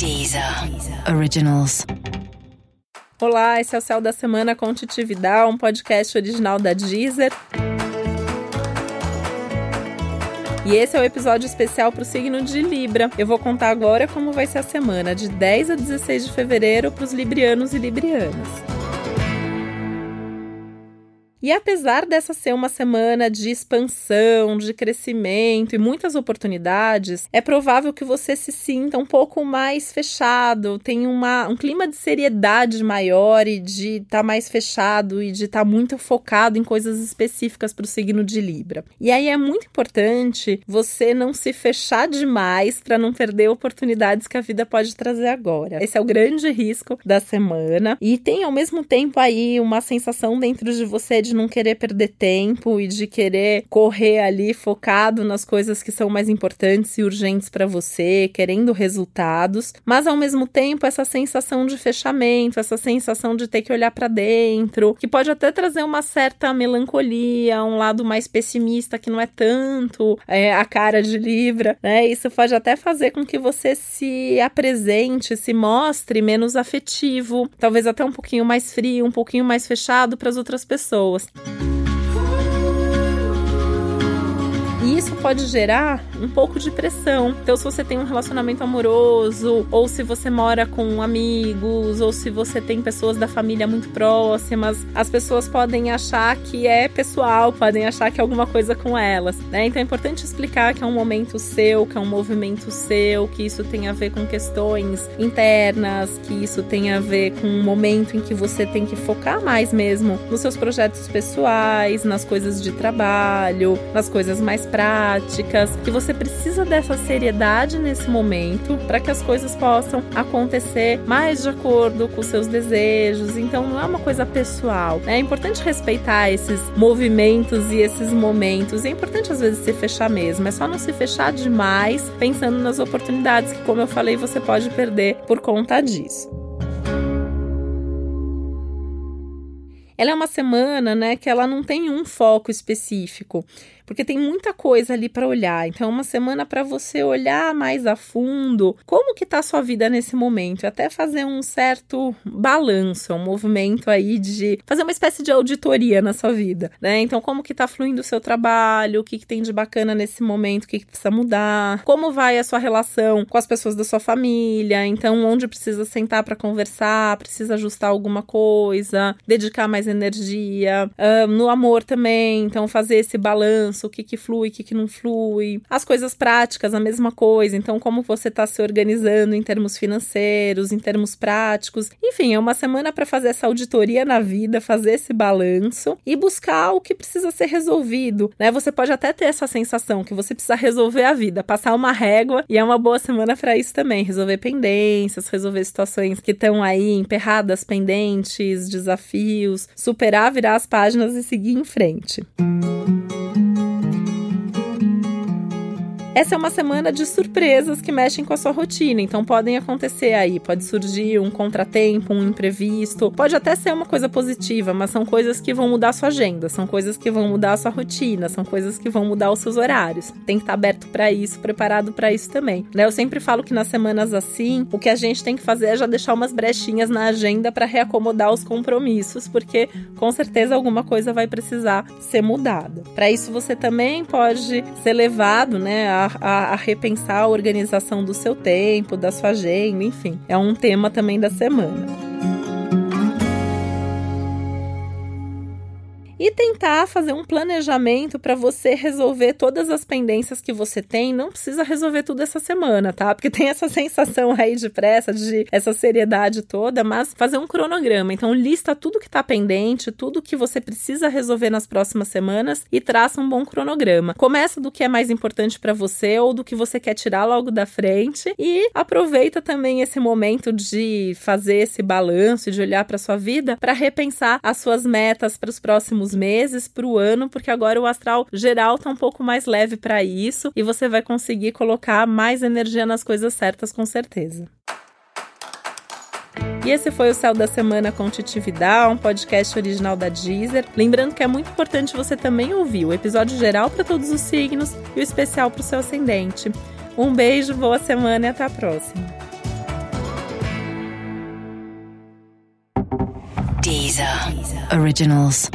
Deezer Originals. Olá, esse é o Céu da Semana com Titi Vidal, um podcast original da Deezer. E esse é o episódio especial para o signo de Libra. Eu vou contar agora como vai ser a semana, de 10 a 16 de fevereiro, para os librianos e librianas. E apesar dessa ser uma semana de expansão, de crescimento e muitas oportunidades, é provável que você se sinta um pouco mais fechado, tenha uma, um clima de seriedade maior e de estar tá mais fechado e de estar tá muito focado em coisas específicas para o signo de Libra. E aí é muito importante você não se fechar demais para não perder oportunidades que a vida pode trazer agora. Esse é o grande risco da semana. E tem ao mesmo tempo aí uma sensação dentro de você de de não querer perder tempo e de querer correr ali focado nas coisas que são mais importantes e urgentes para você, querendo resultados, mas ao mesmo tempo essa sensação de fechamento, essa sensação de ter que olhar para dentro, que pode até trazer uma certa melancolia, um lado mais pessimista que não é tanto é, a cara de Libra, né? Isso pode até fazer com que você se apresente, se mostre menos afetivo, talvez até um pouquinho mais frio, um pouquinho mais fechado para as outras pessoas pessoas. Isso pode gerar um pouco de pressão. Então, se você tem um relacionamento amoroso, ou se você mora com amigos, ou se você tem pessoas da família muito próximas, as pessoas podem achar que é pessoal, podem achar que é alguma coisa com elas, né? Então é importante explicar que é um momento seu, que é um movimento seu, que isso tem a ver com questões internas, que isso tem a ver com um momento em que você tem que focar mais mesmo nos seus projetos pessoais, nas coisas de trabalho, nas coisas mais práticas, que você precisa dessa seriedade nesse momento para que as coisas possam acontecer mais de acordo com seus desejos. Então não é uma coisa pessoal. Né? É importante respeitar esses movimentos e esses momentos. é importante às vezes se fechar mesmo. É só não se fechar demais pensando nas oportunidades que, como eu falei, você pode perder por conta disso. Ela é uma semana, né, que ela não tem um foco específico porque tem muita coisa ali para olhar. Então, é uma semana para você olhar mais a fundo como que tá a sua vida nesse momento, até fazer um certo balanço, um movimento aí de fazer uma espécie de auditoria na sua vida, né? Então, como que tá fluindo o seu trabalho, o que, que tem de bacana nesse momento, o que, que precisa mudar, como vai a sua relação com as pessoas da sua família, então onde precisa sentar para conversar, precisa ajustar alguma coisa, dedicar mais energia, uh, no amor também, então fazer esse balanço o que que flui, o que que não flui. As coisas práticas, a mesma coisa. Então, como você está se organizando em termos financeiros, em termos práticos. Enfim, é uma semana para fazer essa auditoria na vida, fazer esse balanço e buscar o que precisa ser resolvido, né? Você pode até ter essa sensação que você precisa resolver a vida, passar uma régua e é uma boa semana para isso também, resolver pendências, resolver situações que estão aí emperradas, pendentes, desafios, superar, virar as páginas e seguir em frente. Música essa é uma semana de surpresas que mexem com a sua rotina, então podem acontecer aí, pode surgir um contratempo, um imprevisto, pode até ser uma coisa positiva, mas são coisas que vão mudar a sua agenda, são coisas que vão mudar a sua rotina, são coisas que vão mudar os seus horários. Tem que estar aberto para isso, preparado para isso também. Né? Eu sempre falo que nas semanas assim, o que a gente tem que fazer é já deixar umas brechinhas na agenda para reacomodar os compromissos, porque com certeza alguma coisa vai precisar ser mudada. Para isso você também pode ser levado, né, a, a, repensar a organização do seu tempo, da sua agenda, enfim. É um tema também da semana. E tentar fazer um planejamento para você resolver todas as pendências que você tem. Não precisa resolver tudo essa semana, tá? Porque tem essa sensação aí de pressa, de essa seriedade toda, mas fazer um cronograma. Então, lista tudo que está pendente, tudo que você precisa resolver nas próximas semanas e traça um bom cronograma. Começa do que é mais importante para você ou do que você quer tirar logo da frente e aproveita também esse momento de fazer esse balanço, de olhar para sua vida para repensar as suas metas para os próximos os meses, para o ano, porque agora o astral geral tá um pouco mais leve para isso e você vai conseguir colocar mais energia nas coisas certas com certeza. E esse foi o Céu da Semana com Titi Vidal, um podcast original da Deezer. Lembrando que é muito importante você também ouvir o episódio geral para todos os signos e o especial para o seu ascendente. Um beijo, boa semana e até a próxima. Deezer, Deezer. Originals.